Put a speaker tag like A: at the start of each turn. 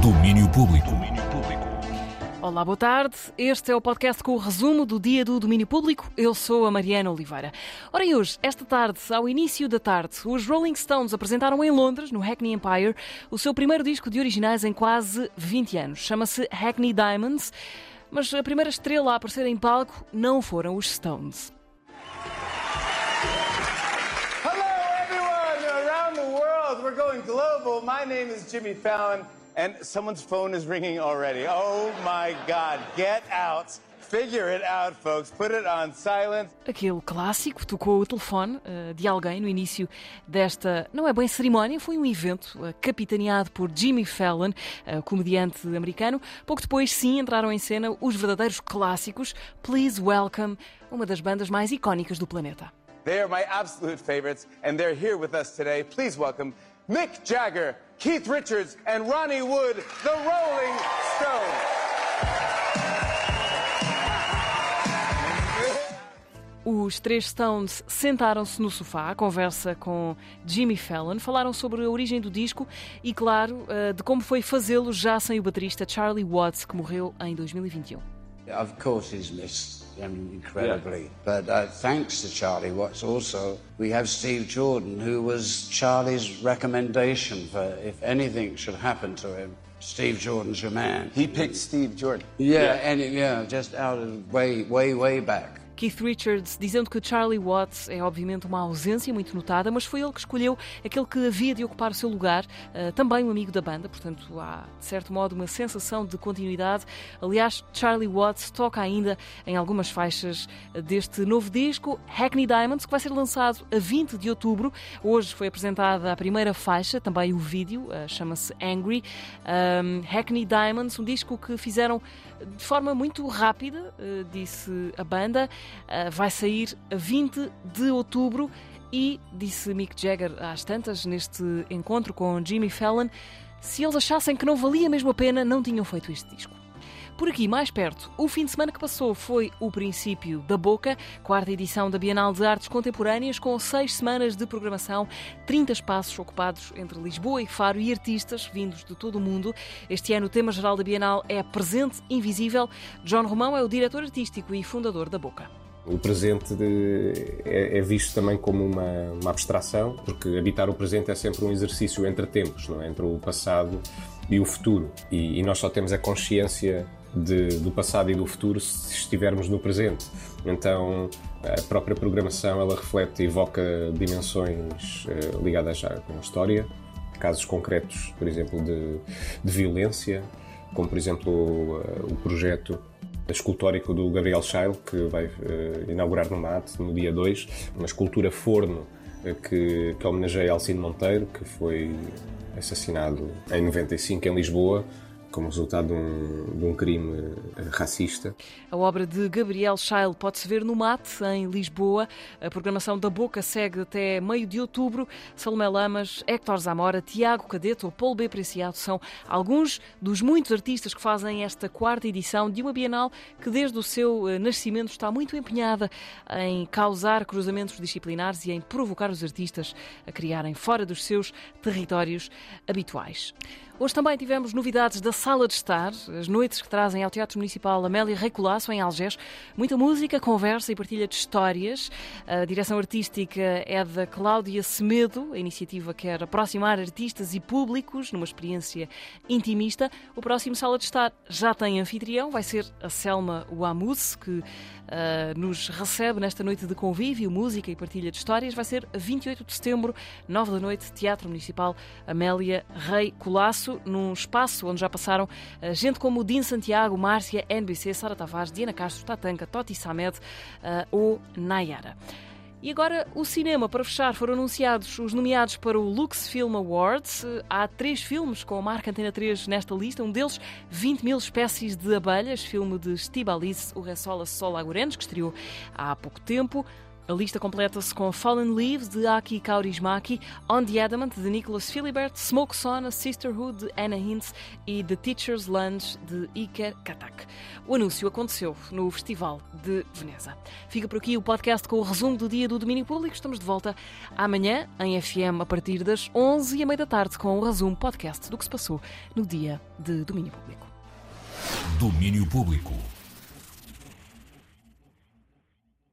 A: Domínio público.
B: Olá, boa tarde. Este é o podcast com o resumo do dia do domínio público. Eu sou a Mariana Oliveira. Ora, e hoje, esta tarde, ao início da tarde, os Rolling Stones apresentaram em Londres, no Hackney Empire, o seu primeiro disco de originais em quase 20 anos. Chama-se Hackney Diamonds, mas a primeira estrela a aparecer em palco não foram os Stones.
C: We're going global. My name is Jimmy Fallon, and someone's phone is ringing already. Oh my God. Get out. Figure it out, folks. Put it on silent.
B: Aquele clássico tocou o telefone uh, de alguém no início desta, não é bem cerimónia, foi um evento uh, capitaneado por Jimmy Fallon, uh, comediante americano. Pouco depois, sim, entraram em cena os verdadeiros clássicos. Please Welcome, uma das bandas mais icónicas do planeta.
C: They are my absolute favorites, and they're here with us today. Please welcome Mick Jagger, Keith Richards, and Ronnie Wood, the Rolling Stones.
B: Os três Stones sentaram-se no sofá à conversa com Jimmy Fallon, falaram sobre a origem do disco e, claro, eh, de como foi fazê-lo já sem o baterista Charlie Watts, que morreu em 2021.
D: Of course, he's missed him incredibly. But uh, thanks to Charlie Watts, also, we have Steve Jordan, who was Charlie's recommendation for if anything should happen to him. Steve Jordan's your man.
C: He picked Steve Jordan.
D: Yeah, and yeah, just out of way, way, way back.
B: Keith Richards dizendo que Charlie Watts é obviamente uma ausência muito notada, mas foi ele que escolheu aquele que havia de ocupar o seu lugar, uh, também um amigo da banda, portanto há de certo modo uma sensação de continuidade. Aliás, Charlie Watts toca ainda em algumas faixas deste novo disco, Hackney Diamonds, que vai ser lançado a 20 de outubro. Hoje foi apresentada a primeira faixa, também o vídeo, uh, chama-se Angry. Um, Hackney Diamonds, um disco que fizeram de forma muito rápida, uh, disse a banda. Uh, vai sair a 20 de outubro e, disse Mick Jagger às tantas, neste encontro com Jimmy Fallon, se eles achassem que não valia mesmo a pena, não tinham feito este disco. Por aqui, mais perto, o fim de semana que passou foi o princípio da Boca, quarta edição da Bienal de Artes Contemporâneas, com seis semanas de programação, 30 espaços ocupados entre Lisboa e Faro e artistas vindos de todo o mundo. Este ano o tema geral da Bienal é Presente Invisível. John Romão é o diretor artístico e fundador da Boca.
E: O presente de, é, é, visto também como uma, uma, abstração, porque habitar o presente é sempre um exercício entre tempos, não é? entre o passado e o futuro. E, e nós só temos a consciência de, do passado e do futuro se estivermos no presente. Então, a própria programação ela reflete e evoca dimensões uh, ligadas à, a história, casos concretos, por exemplo, de, de violência, como por exemplo uh, o projeto escultórico do Gabriel Scheil, que vai uh, inaugurar no MAT no dia 2, uma escultura forno que, que homenageia Alcino Monteiro, que foi assassinado em 95 em Lisboa como resultado de um, de um, crime racista.
B: A obra de Gabriel Scheil pode-se ver no MAT, em Lisboa. A programação da Boca segue até meio de outubro. Salomé Lamas, Héctor Zamora, Tiago Cadeto ou Paulo B. Preciado são alguns dos muitos artistas que fazem esta quarta edição de uma Bienal que desde o seu eh, nascimento está muito empenhada em causar cruzamentos disciplinares e em provocar os artistas a criarem fora dos seus territórios habituais. Hoje também tivemos novidades da Sala de Estar, as noites que trazem ao Teatro Municipal Amélia Recolasso, em Algés. Muita música, conversa e partilha de histórias. A direção artística é da Cláudia Semedo. A iniciativa quer aproximar artistas e públicos numa experiência intimista. O próximo Sala de Estar já tem anfitrião, vai ser a Selma Wamus, que uh, nos recebe nesta noite de convívio, música e partilha de histórias. Vai ser 28 de setembro, 9 da noite, Teatro Municipal Amélia Rei Num espaço onde já passaram uh, gente como Din Santiago, Márcia, NBC, Sara Tavares, Diana Castro, Tatanka, Toti Samed uh, ou Nayara. E agora o cinema, para fechar, foram anunciados os nomeados para o Lux Film Awards. Há três filmes com a marca Antena 3 nesta lista, um deles 20 mil espécies de abelhas, filme de Stibaliz, o Ressola Sol Agurenes, que estreou há pouco tempo. A lista completa-se com Fallen Leaves, de Aki Kaurismäki, On the Adamant, de Nicholas Philibert, Smoke Sauna, Sisterhood, de Anna Hintz e The Teacher's Lunch, de Iker Katak. O anúncio aconteceu no Festival de Veneza. Fica por aqui o podcast com o resumo do dia do domínio público. Estamos de volta amanhã, em FM, a partir das 11h30 da tarde, com o resumo podcast do que se passou no dia de domínio público.
A: Domínio Público.